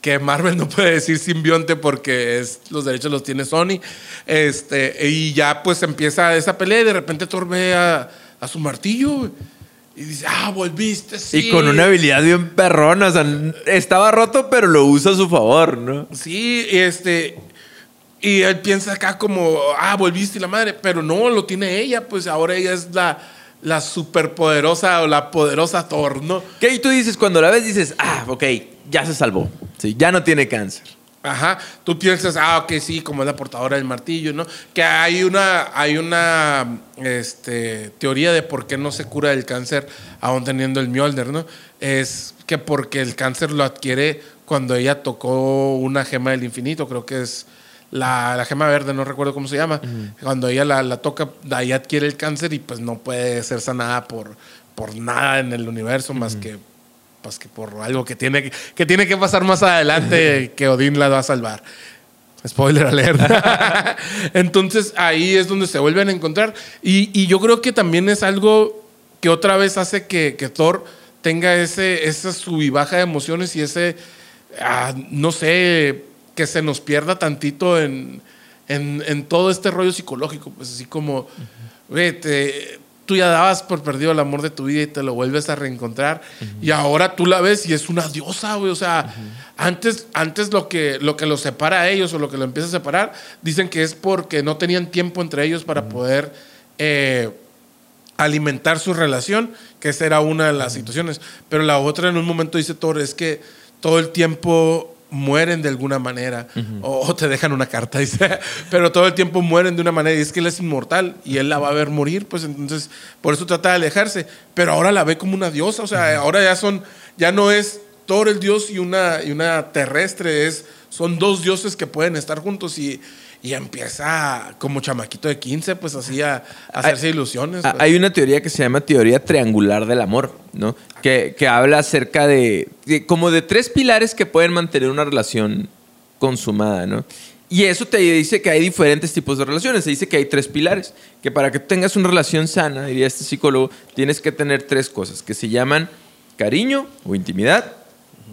que Marvel no puede decir simbionte porque es, los derechos los tiene Sony. Este, y ya pues empieza esa pelea y de repente Thor ve a, a su martillo y dice, ah, volviste, sí. Y con una habilidad bien perrona, o sea, estaba roto, pero lo usa a su favor, ¿no? Sí, este. Y él piensa acá como, ah, volviste la madre, pero no, lo tiene ella, pues ahora ella es la, la superpoderosa o la poderosa Thor, ¿no? Que tú dices, cuando la ves, dices, ah, ok, ya se salvó. Sí, ya no tiene cáncer. Ajá, tú piensas, ah, ok, sí, como es la portadora del martillo, ¿no? Que hay una, hay una este, teoría de por qué no se cura el cáncer aún teniendo el Mjolnir, ¿no? Es que porque el cáncer lo adquiere cuando ella tocó una gema del infinito, creo que es la, la gema verde, no recuerdo cómo se llama. Cuando ella la, la toca, ahí adquiere el cáncer y pues no puede ser sanada por, por nada en el universo más que pues que por algo que tiene que, que tiene que pasar más adelante que Odín la va a salvar. Spoiler alert. Entonces ahí es donde se vuelven a encontrar. Y, y yo creo que también es algo que otra vez hace que, que Thor tenga ese, esa sub y baja de emociones y ese, ah, no sé, que se nos pierda tantito en, en, en todo este rollo psicológico, pues así como, güey, te- tú ya dabas por perdido el amor de tu vida y te lo vuelves a reencontrar y ahora tú la ves y es una diosa, güey, o sea, antes, antes lo que, lo que los separa a ellos o lo que lo empieza a separar, dicen que es porque no tenían tiempo entre ellos para poder... eh, alimentar su relación, que esa era una de las situaciones. Pero la otra en un momento dice Thor es que todo el tiempo mueren de alguna manera o, o te dejan una carta, dice, pero todo el tiempo mueren de una manera y es que él es inmortal y él la va a ver morir, pues entonces por eso trata de alejarse, pero ahora la ve como una diosa, o sea, ahora ya son, ya no es Thor el dios y una, y una terrestre, es, son dos dioses que pueden estar juntos y, y empieza como chamaquito de 15, pues así a, a hacerse ilusiones. Pues. Hay una teoría que se llama teoría triangular del amor, ¿no? Que, que habla acerca de, de- como de tres pilares que pueden mantener una relación consumada, ¿no? Y eso te dice que hay diferentes tipos de relaciones. Se dice que hay tres pilares. Que para que tengas una relación sana, diría este psicólogo, tienes que tener tres cosas que se llaman cariño o intimidad,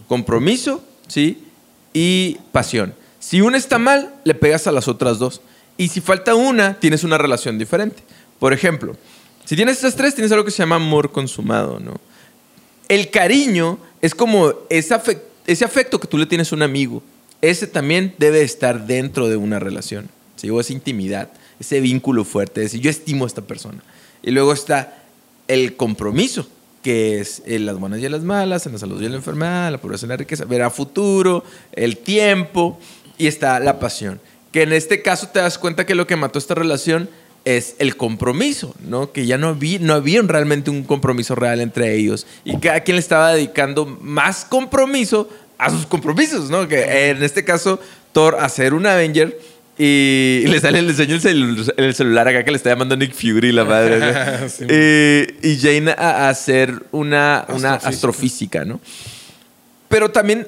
compromiso, ¿sí? Y pasión. Si una está mal, le pegas a las otras dos. Y si falta una, tienes una relación diferente. Por ejemplo, si tienes estas tres, tienes algo que se llama amor consumado, ¿no? El cariño es como ese afecto, que tú le tienes a un amigo. Ese también debe estar dentro de una relación. ¿sí? O esa intimidad, ese vínculo fuerte, decir, yo estimo a esta persona. Y luego está el compromiso, que es en las buenas y las malas, en la salud y en la enfermedad, la pobreza y la riqueza, ver a futuro, el tiempo, y está la pasión. Que en este caso te das cuenta que lo que mató esta relación es el compromiso, ¿no? Que ya no, vi, no había realmente un compromiso real entre ellos. Y cada quien le estaba dedicando más compromiso a sus compromisos, ¿no? Que en este caso, Thor a ser un Avenger y le sale, el, celu- el celular acá que le está llamando Nick Fury, la madre. Sí. Eh, y Jane a, a ser una, una astrofísica, ¿no? Pero también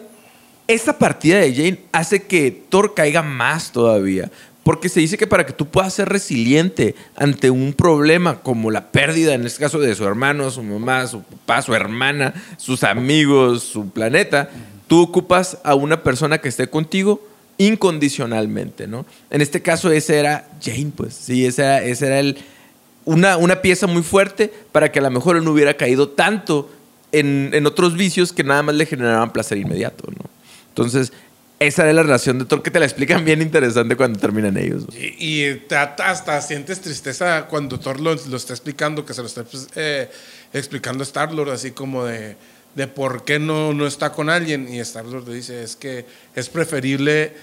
esta partida de Jane hace que Thor caiga más todavía. Porque se dice que para que tú puedas ser resiliente ante un problema como la pérdida, en este caso de su hermano, su mamá, su papá, su hermana, sus amigos, su planeta, tú ocupas a una persona que esté contigo incondicionalmente, ¿no? En este caso ese era Jane, pues, sí, ese era, ese era el, una, una pieza muy fuerte para que a lo mejor él no hubiera caído tanto en, en otros vicios que nada más le generaban placer inmediato, ¿no? Entonces, esa era la relación de Thor que te la explican bien interesante cuando terminan ellos. Y, y te hasta, hasta sientes tristeza cuando Thor lo, lo está explicando, que se lo está pues, eh, explicando a Star-Lord, así como de, de por qué no, no está con alguien. Y Star-Lord le dice, es que es preferible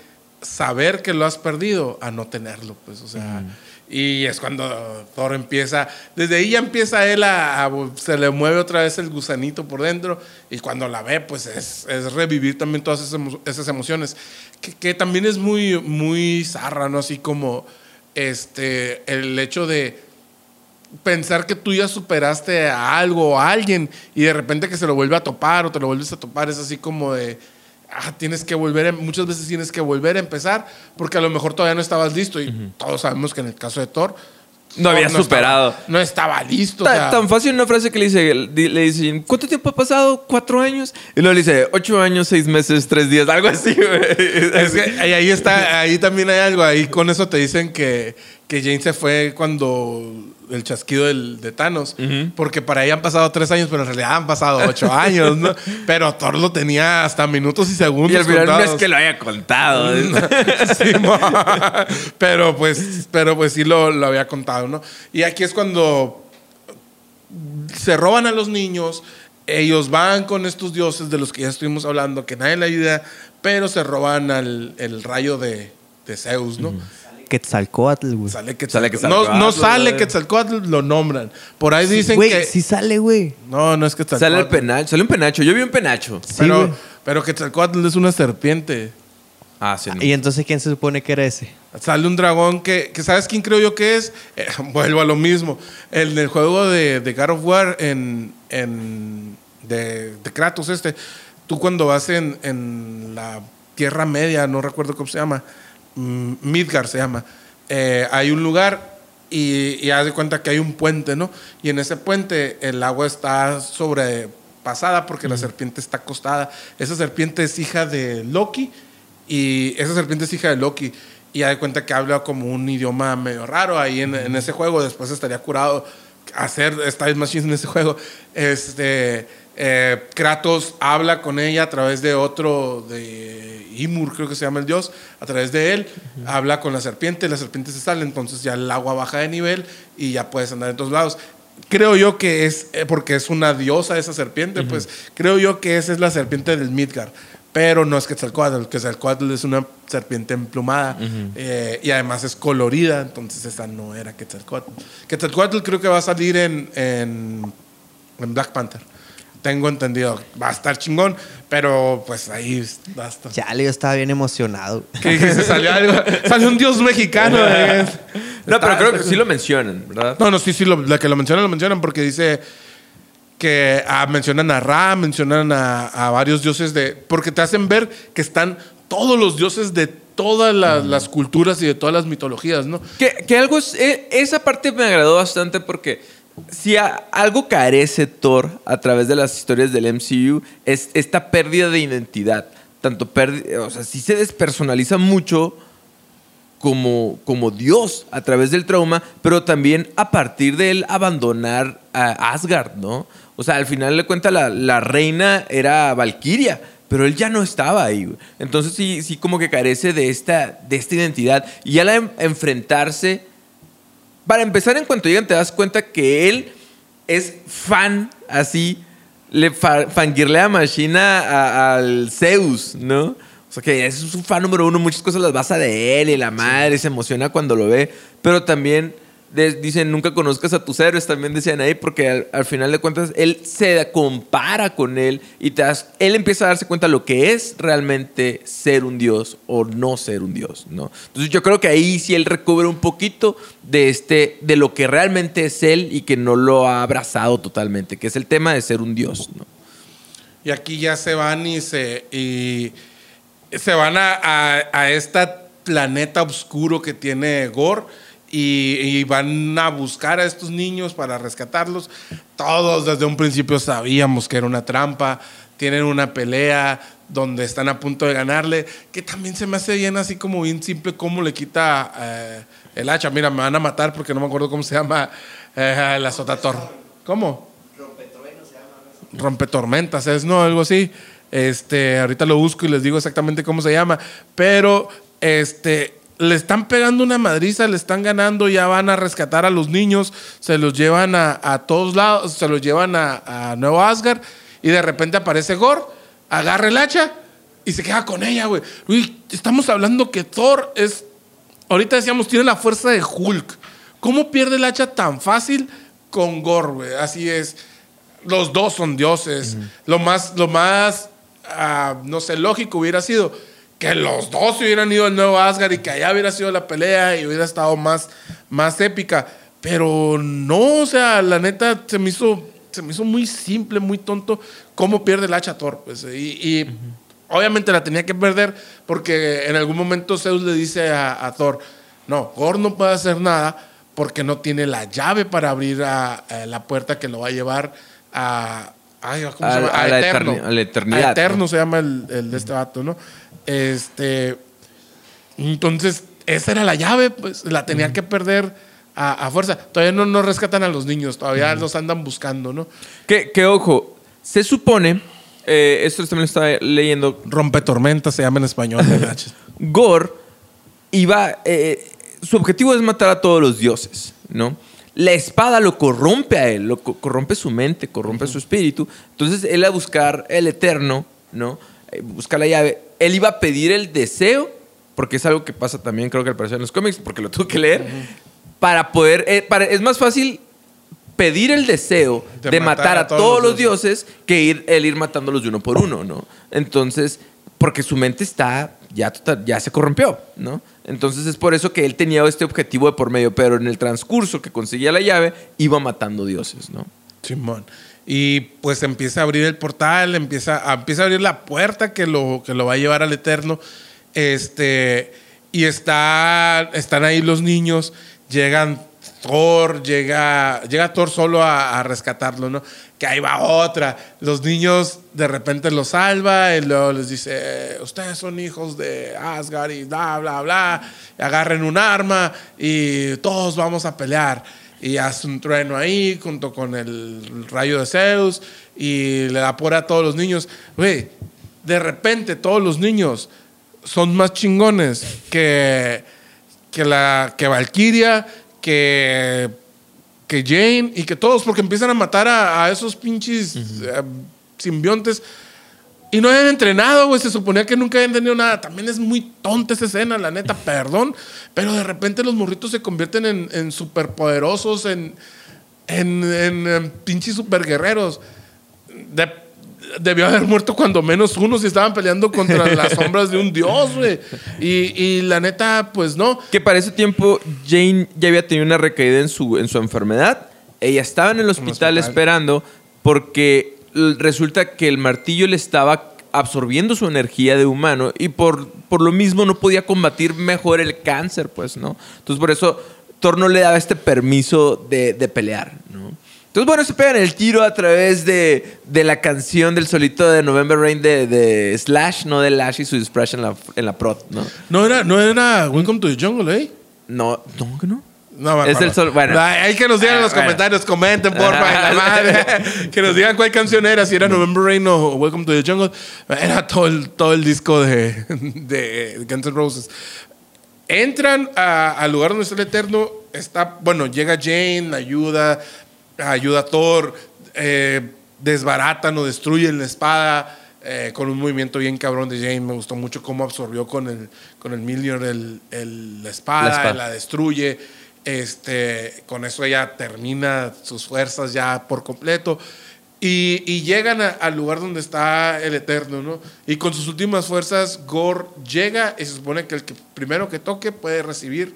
saber que lo has perdido a no tenerlo, pues, o sea... Y es cuando Thor empieza, desde ahí ya empieza él a, a- se le mueve otra vez el gusanito por dentro y cuando la ve, pues es, es revivir también todas esas, emo- esas emociones, que, que también es muy, muy zarra, ¿no? Así como este, el hecho de pensar que tú ya superaste a algo o a alguien y de repente que se lo vuelve a topar o te lo vuelves a topar, es así como de, ah, tienes que volver, a- muchas veces tienes que volver a empezar porque a lo mejor todavía no estabas listo y todos sabemos que en el caso de Thor No había superado. estaba- no estaba listo. o Ta- sea, tan fácil una frase que le dice, le dice, ¿cuánto tiempo ha pasado? ¿Cuatro años? Y luego le dice, ocho años, seis meses, tres días, algo así, güey. Es que ahí está, ahí también hay algo. Ahí con eso te dicen que, que Jane se fue cuando el chasquido del, de Thanos. Porque para ella han pasado tres años, pero en realidad han pasado ocho años, ¿no? Pero Thor lo tenía hasta minutos y segundos. Y al final no es que lo haya contado. Sí, mo. pero pues, pero pues sí lo, lo había contado, ¿no? Y aquí es cuando se roban a los niños, ellos van con estos dioses de los que ya estuvimos hablando, que nadie le ayuda, pero se roban al el rayo de, de Zeus, ¿no? Quetzalcóatl, güey. Sale Quetzal- Sale no, no sale güey. Quetzalcóatl, lo nombran. Por ahí dicen Güey, que... sí sale, güey. No, no es Quetzalcóatl. Sale el penacho, sale un penacho. Yo vi un penacho. Sí, Pero, güey. pero Quetzalcóatl es una serpiente. Ah, sí. no. Y entonces, ¿quién se supone que era ese? Sale un dragón que, que ¿sabes quién creo yo que es? Eh, vuelvo a lo mismo. El del juego de, de God of War en, en- de, de Kratos este. Tú cuando vas en, en la Tierra Media, no recuerdo cómo se llama, Midgar se llama, eh, hay un lugar y, y haz de cuenta que hay un puente, ¿no? Y en ese puente el agua está sobrepasada porque la serpiente está acostada. Esa serpiente es hija de Loki y esa serpiente es hija de Loki. y ya de cuenta que habla como un idioma medio raro ahí en, en ese juego. Después estaría curado hacer Style Machines en ese juego. Este, eh, Kratos habla con ella a través de otro, de Ymur, creo que se llama el dios, a través de él, habla con la serpiente, la serpiente se sale, entonces ya el agua baja de nivel y ya puedes andar en todos lados. Creo yo que es, eh, porque es una diosa esa serpiente, pues creo yo que esa es la serpiente del Midgar. Pero no es Quetzalcoatl, Quetzalcoatl es una serpiente emplumada eh, y además es colorida, entonces esa no era Quetzalcoatl. Quetzalcoatl creo que va a salir en, en, en Black Panther. Tengo entendido, va a estar chingón, pero pues ahí basta. Chale, yo estaba bien emocionado. ¿Qué dijiste? Salió, algo, salió un dios mexicano. eh. No, pero creo que sí lo mencionan, ¿verdad? No, no, sí, sí, lo, la que lo mencionan, lo mencionan porque dice que ah, mencionan a Ra, mencionan a, a varios dioses de. Porque te hacen ver que están todos los dioses de todas las, las culturas y de todas las mitologías, ¿no? Que, que algo es, e- esa parte me agradó bastante porque si a- algo carece Thor a través de las historias del MCU es esta pérdida de identidad. Tanto pérdida, o sea, sí se despersonaliza mucho como, como Dios a través del trauma, pero también a partir de él abandonar a Asgard, ¿no? O sea, al final de cuentas la, la reina era Valkyria, pero él ya no estaba ahí. güey. Entonces sí, sí como que carece de esta, de esta identidad. Y al em- enfrentarse, para empezar, en cuanto llegan te das cuenta que él es fan, así, le fa fangirlea machina a- al Zeus, ¿no? O sea, que es su fan número uno, muchas cosas las basa de él y la madre se emociona cuando lo ve, pero también de- dicen nunca conozcas a tus héroes, también decían ahí, porque al, al final de cuentas él se compara con él y te das- él empieza a darse cuenta lo que es realmente ser un dios o no ser un dios, ¿no? Entonces yo creo que ahí sí él recubre un poquito de, este, de lo que realmente es él y que no lo ha abrazado totalmente, que es el tema de ser un dios, ¿no? Y aquí ya se van y se, y se van a, a, a este planeta oscuro que tiene Gore y, y van a buscar a estos niños para rescatarlos. Todos desde un principio sabíamos que era una trampa. Tienen una pelea donde están a punto de ganarle, que también se me hace bien así como bien simple cómo le quita eh, el hacha. Mira, me van a matar porque no me acuerdo cómo se llama eh, el azotator. ¿Cómo? rompetormentas, es no, algo así. Este, ahorita lo busco y les digo exactamente cómo se llama, pero este le están pegando una madriza, le están ganando, ya van a rescatar a los niños, se los llevan a, a todos lados, se los llevan a, a Nuevo Asgard y de repente aparece Gore, agarra el hacha y se queda con ella, güey. Uy, estamos hablando que Thor es, ahorita decíamos, tiene la fuerza de Hulk. ¿Cómo pierde el hacha tan fácil con Gore, güey? Así es los dos son dioses. Lo más, lo más, ah, no sé, lógico hubiera sido que los dos se hubieran ido al nuevo Asgard y que allá hubiera sido la pelea y hubiera estado más, más épica. Pero no, o sea, la neta se me hizo, se me hizo muy simple, muy tonto cómo pierde el hacha Thor. Pues, y y obviamente la tenía que perder porque en algún momento Zeus le dice a, a Thor, no, Thor no puede hacer nada porque no tiene la llave para abrir a- a la puerta que lo va a llevar a, ay, ¿cómo se A- llama? a la eterni- a la eternidad, A Eterno ¿no? se llama el, el de este vato, ¿no? Este, entonces, esa era la llave, pues la tenía que perder a, a fuerza. Todavía no, no rescatan a los niños, todavía los andan buscando, ¿no? Que, que ojo, se supone, eh, esto también lo estaba leyendo, Rompe tormenta se llama en español. Gore iba. eh, su objetivo es matar a todos los dioses, ¿no? La espada lo corrompe a él, lo co- corrompe su mente, corrompe su espíritu. Entonces él a buscar el eterno, ¿no? Eh, Busca la llave. Él iba a pedir el deseo, porque es algo que pasa también, creo que al parecer en los cómics, porque lo tuve que leer, para poder. eh, para, es más fácil pedir el deseo de, matar, a, todos, los dioses que ir, el ir matándolos de uno por uno, ¿no? Entonces, porque su mente está, ya, total- ya se corrompió, ¿no? Entonces es por eso que él tenía este objetivo de por medio, pero en el transcurso que conseguía la llave, iba matando dioses, ¿no? Simón. Y pues empieza a abrir el portal, empieza empieza a abrir la puerta que lo, que lo va a llevar al Eterno. Este, y está, están ahí los niños, llegan Thor, llega, llega Thor solo a, a rescatarlo, ¿no? Que ahí va otra. Los niños de repente los salva y luego les dice, ustedes son hijos de Asgard y bla, bla, bla, y agarren un arma y todos vamos a pelear. Y hace un trueno ahí junto con el rayo de Zeus y le da por a todos los niños. Güey, de repente todos los niños son más chingones que, que, la, que Valkyria, que, que Jane y que todos, porque empiezan a matar a, a esos pinches eh, simbiontes. Y no habían entrenado, güey. Se suponía que nunca habían tenido nada. También es muy tonta esa escena, la neta, perdón. Pero de repente los morritos se convierten en, en superpoderosos, en, en, en, en pinches superguerreros. De- debió haber muerto cuando menos uno si estaban peleando contra las sombras de un dios, güey. Y, y la neta, pues no. Que para ese tiempo Jane ya había tenido una recaída en su, en su enfermedad. Ella estaba en el hospital, hospital. esperando porque resulta que el martillo le estaba absorbiendo su energía de humano y por, por lo mismo no podía combatir mejor el cáncer, pues, ¿no? Entonces por eso Thor no le daba este permiso de, de pelear, ¿no? Entonces, bueno, se pegan el tiro a través de, de la canción del solito de November Rain de, de Slash, no de Lash y su splash en la, en la prot, ¿no? No era, no era Welcome to the Jungle, ¿eh? No, no, que no. No, me Es el sol- bueno. Ay, Hay que nos digan en los Ah, bueno. comentarios, comenten, porfa, Ah, la madre. que nos digan cuál canción era, si era November Rain o Welcome to the Jungle. Era todo el, todo el disco de, de Guns N' Roses. Entran a- al lugar donde está el Eterno. Está, bueno, llega Jane, ayuda, ayuda a Thor, eh, desbaratan o destruyen la espada. eh, con un movimiento bien cabrón de Jane, me gustó mucho cómo absorbió con el, con el Mjolnir el, el- la espada, La espada. la destruye. Este, con eso ella termina sus fuerzas ya por completo. Y, y llegan a- al lugar donde está el Eterno, ¿no? Y con sus últimas fuerzas, Gore llega y se supone que el que primero que toque puede recibir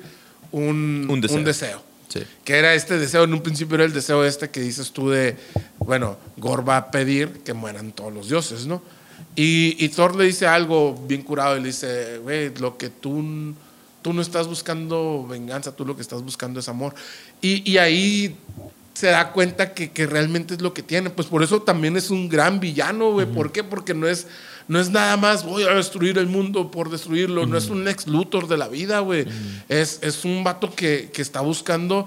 un, Un deseo. un deseo. Sí. Que era este deseo, en un principio era el deseo este que dices tú de, bueno, Gore va a pedir que mueran todos los dioses, ¿no? Y, y Thor le dice algo bien curado y le dice, güey, lo que tú, tú no estás buscando venganza, tú lo que estás buscando es amor. Y, y ahí se da cuenta que, que realmente es lo que tiene. Pues por eso también es un gran villano, güey. ¿Por qué? Porque no es, no es nada más voy a destruir el mundo por destruirlo. No es un ex Luthor de la vida, güey. es, es un vato que, que está buscando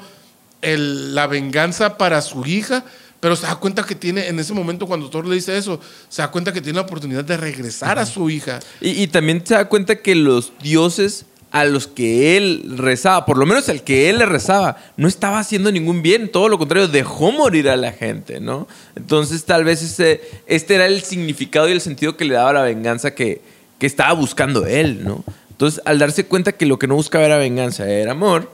el- la venganza para su hija. Pero se da cuenta que tiene, en ese momento cuando Thor le dice eso, se da cuenta que tiene la oportunidad de regresar a su hija. Y, y también se da cuenta que los dioses a los que él rezaba, por lo menos al que él le rezaba, no estaba haciendo ningún bien, todo lo contrario, dejó morir a la gente, ¿no? Entonces tal vez ese, este era el significado y el sentido que le daba la venganza que, que estaba buscando él, ¿no? Entonces al darse cuenta que lo que no buscaba era venganza, era amor,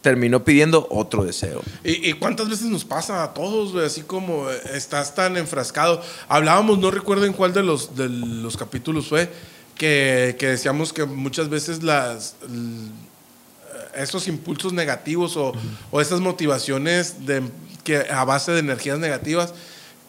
terminó pidiendo otro deseo. ¿Y, cuántas veces nos pasa a todos, güey? Así como eh, estás tan enfrascado. Hablábamos, no recuerdo en cuál de los, de los capítulos fue, que, que decíamos que muchas veces las, esos impulsos negativos o, o esas motivaciones de, que a base de energías negativas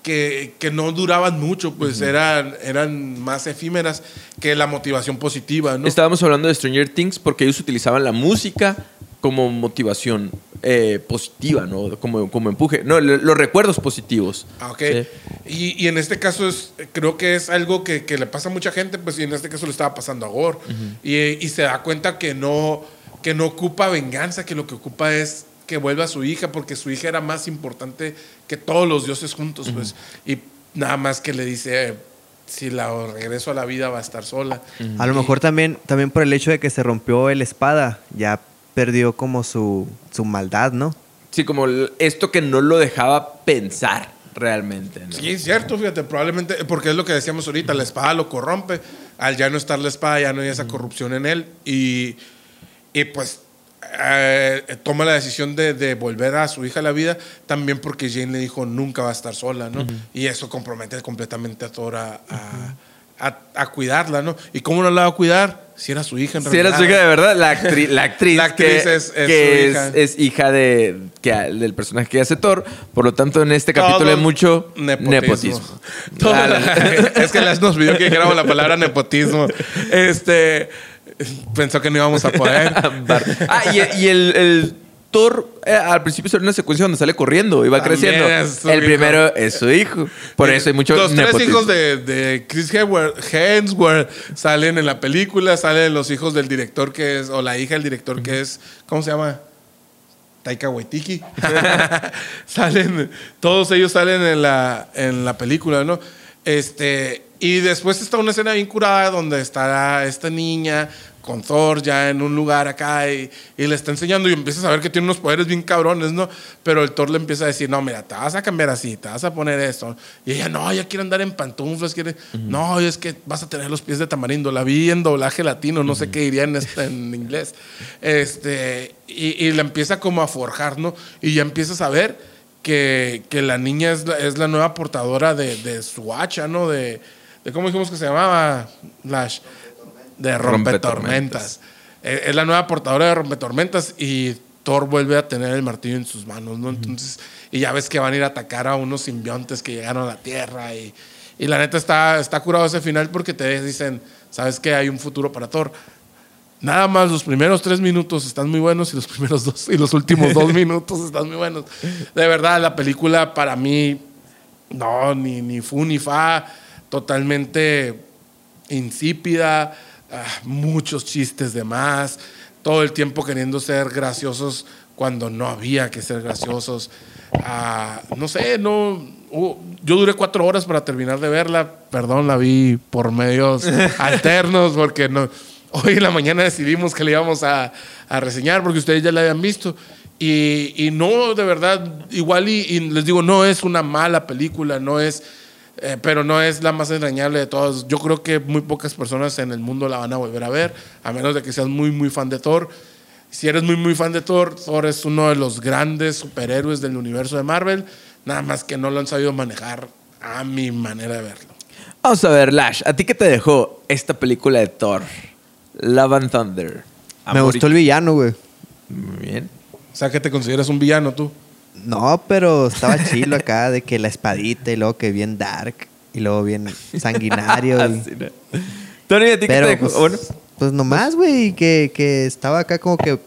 que, que no duraban mucho, pues eran, eran más efímeras que la motivación positiva, ¿no? Estábamos hablando de Stranger Things porque ellos utilizaban la música como motivación eh, positiva, ¿no? Como, como empuje. No, le- los recuerdos positivos. Ah, ok. Sí. Y, y en este caso es, creo que es algo que, que le pasa a mucha gente, pues y en este caso le estaba pasando a Gore. y, y se da cuenta que no, que no ocupa venganza, que lo que ocupa es que vuelva a su hija, porque su hija era más importante que todos los dioses juntos, pues. Y nada más que le dice, si la regreso a la vida va a estar sola. A lo mejor también, también por el hecho de que se rompió el espada, ya perdió como su, su maldad, ¿no? Sí, como esto que no lo dejaba pensar realmente. ¿no? Sí, es cierto, fíjate, probablemente, porque es lo que decíamos ahorita, la espada lo corrompe, al ya no estar la espada ya no hay esa corrupción en él y, y pues eh, toma la decisión de, de volver a su hija a la vida, también porque Jane le dijo nunca va a estar sola, ¿no? Y eso compromete completamente a Thor a, a, a- a cuidarla, ¿no? ¿Y cómo no la va a cuidar? Si era su hija en Si era realidad. su hija de verdad, la, actri- la actriz, La actriz que, es- es que su es, hija. es hija de, que, del personaje que hace Thor. Por lo tanto, en este Todo capítulo hay mucho nepotismo. nepotismo. Todo- la- es que les nos pidió que dijéramos la palabra nepotismo. Este pensó que no íbamos a poder. Ah, y, y el, el Thor eh, al principio sale una secuencia donde sale corriendo y va También creciendo. es su El hijo. primero es su hijo. Por eso hay mucho Los tres nepotismo. hijos de, de Chris Hemsworth, Hemsworth salen en la película, salen los hijos del director que es, o la hija del director que es, ¿cómo se llama? Taika Waititi. salen, todos ellos salen en la, en la película, ¿no? Este, y después está una escena bien curada donde está esta niña con Thor ya en un lugar acá y, y le está enseñando y empiezas a ver que tiene unos poderes bien cabrones, ¿no? Pero el Thor le empieza a decir, no, mira, te vas a cambiar así, te vas a poner esto. Y ella, no, ya quiere andar en pantuflas, quiere... No, es que vas a tener los pies de tamarindo. La vi en doblaje latino, no sé qué diría en, este- en inglés. Este, y, y la empieza como a forjar, ¿no? Y ya empiezas a ver que, que la niña es la, es la nueva portadora de, de su hacha, ¿no? De, de, ¿cómo dijimos que se llamaba? Lash. De rompetormentas. Eh, Es la nueva portadora de rompetormentas y Thor vuelve a tener el martillo en sus manos, ¿no? Entonces, y ya ves que van a ir a atacar a unos simbiontes que llegaron a la Tierra y, y la neta está, está curado ese final porque te dicen, ¿sabes que Hay un futuro para Thor. Nada más los primeros tres minutos están muy buenos y los primeros dos y los últimos dos minutos están muy buenos. De verdad, la película para mí, no, ni, ni fu ni fa, totalmente insípida, ah, muchos chistes de más, todo el tiempo queriendo ser graciosos cuando no había que ser graciosos. Ah, no sé, no. uh, yo duré cuatro horas para terminar de verla. Perdón, la vi por medios alternos porque no. Hoy en la mañana decidimos que le íbamos a, a reseñar porque ustedes ya la habían visto. Y, y no, de verdad, igual y, y les digo, no es una mala película, no es, eh, pero no es la más entrañable de todas. Yo creo que muy pocas personas en el mundo la van a volver a ver, a menos de que seas muy, muy fan de Thor. Si eres muy, muy fan de Thor, Thor es uno de los grandes superhéroes del universo de Marvel, nada más que no lo han sabido manejar a mi manera de verlo. Vamos a ver, Lash, ¿a ti qué te dejó esta película de Thor? Love and Thunder. Me gustó y- el villano, güey. Muy bien. O sea, que te consideras un villano tú. No, pero estaba chilo acá de que la espadita y luego que bien dark y luego bien sanguinario. y- Así, ¿no? Tony, ¿a ti qué te Pero dejó? pues, Bueno, pues nomás, güey, que, que estaba acá como que...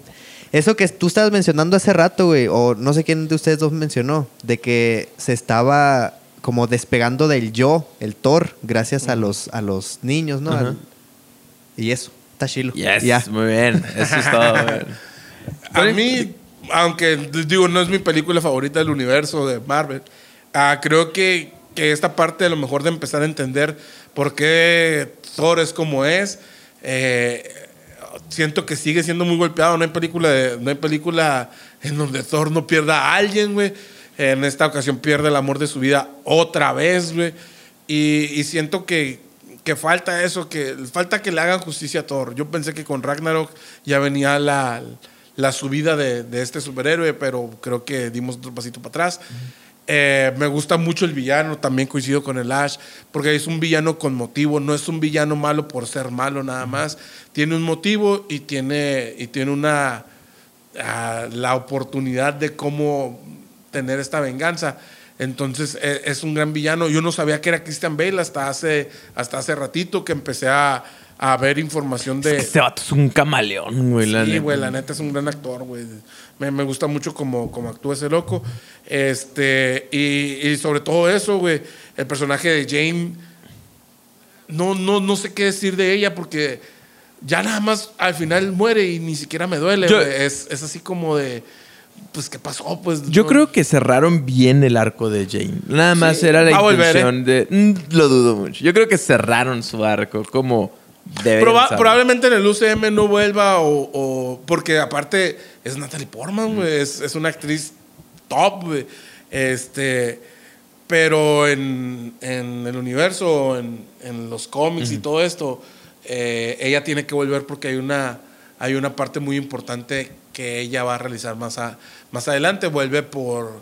Eso que tú estabas mencionando hace rato, güey, o no sé quién de ustedes dos mencionó, de que se estaba como despegando del yo, el Thor, gracias a los, a los niños, ¿no? Al- y eso, está chilo. yes, Ya. muy bien. Eso es todo. güey. A mí, aunque digo, no es mi película favorita del universo de Marvel, ah, creo que, que esta parte a lo mejor de empezar a entender por qué Thor es como es, eh, siento que sigue siendo muy golpeado. No hay película, de- no hay película en donde Thor no pierda a alguien, güey. En esta ocasión pierde el amor de su vida otra vez, güey. Y, y siento que, que falta eso, que falta que le hagan justicia a Thor. Yo pensé que con Ragnarok ya venía la, la subida de, de este superhéroe, pero creo que dimos otro pasito para atrás. Eh, me gusta mucho el villano, también coincido con el Ash, porque es un villano con motivo, no es un villano malo por ser malo nada más. Tiene un motivo y tiene, y tiene una ah, la oportunidad de cómo tener esta venganza. Entonces e- es un gran villano. Yo no sabía que era Christian Bale hasta hace, hasta hace ratito que empecé a, a ver información de... Este vato es un camaleón, güey. la Sí, güey, la neta es un gran actor, güey. Me, me gusta mucho como, como actúa ese loco. Este, y, y sobre todo eso, güey, el personaje de Jane, no, no, no sé qué decir de ella porque ya nada más al final muere y ni siquiera me duele. Yo- es, es así como de, pues, ¿qué pasó? Pues, Yo no- creo que cerraron bien el arco de Jane. Nada más Sí, era la va volver, ¿eh? intención de. Mm, lo dudo mucho. Yo creo que cerraron su arco como Proba- probablemente en el UCM no vuelva o, o- porque aparte es Natalie Portman, güey, es, es una actriz top. Este, pero en, en el universo, en, en los cómics y todo esto, eh, ella tiene que volver porque hay una, hay una parte muy importante que ella va a realizar más, a- más adelante. Vuelve por,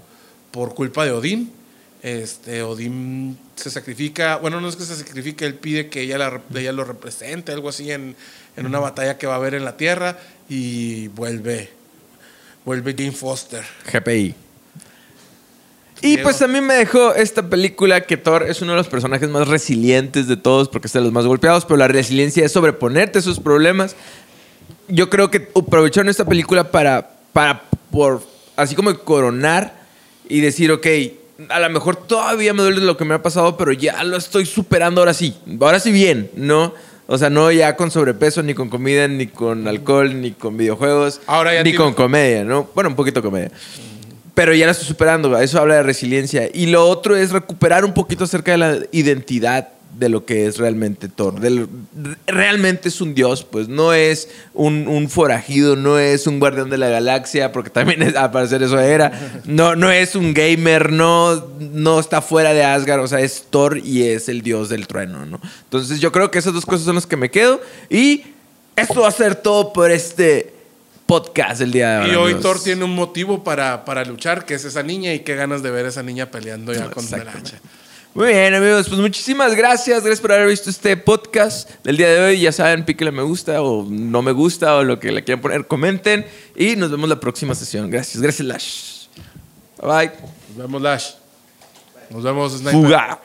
por culpa de Odín. Este, Odín se sacrifica, bueno, no es que se sacrifique, él pide que ella, la ella lo represente, algo así, en, en una batalla que va a haber en la Tierra y vuelve, vuelve Jane Foster. GPI. Y pues mí me dejó esta película que Thor es uno de los personajes más resilientes de todos porque es de los más golpeados, pero la resiliencia es sobreponerte a sus problemas. Yo creo que aprovecharon esta película para, para por así como coronar y decir, ok, a lo mejor todavía me duele lo que me ha pasado, pero ya lo estoy superando ahora sí. Ahora sí bien, ¿no? O sea, no ya con sobrepeso, ni con comida, ni con alcohol, ni con videojuegos, Ahora ya ni con comedia, ¿no? Bueno, un poquito de comedia. Pero ya la estoy superando, eso habla de resiliencia. Y lo otro es recuperar un poquito acerca de la identidad de lo que es realmente Thor. Del- realmente es un dios, pues no es un, un forajido, no es un guardián de la galaxia, porque también es, al parecer eso era. No, no es un gamer, no, no está fuera de Asgard, o sea, es Thor y es el dios del trueno, ¿no? Entonces yo creo que esas dos cosas son las que me quedo. Y esto va a ser todo por este podcast el día de hoy. Y hoy. Thor tiene un motivo para, para luchar, que es esa niña, y qué ganas de ver a esa niña peleando ya con el hacha. Muy bien, amigos. Pues muchísimas gracias. Gracias por haber visto este podcast del día de hoy. Ya saben, píquele me gusta o no me gusta o lo que le quieran poner, comenten. Y nos vemos la próxima sesión. Gracias. Gracias, Lash. Bye bye. Nos vemos, Lash. Nos vemos, Sniper. Fuga.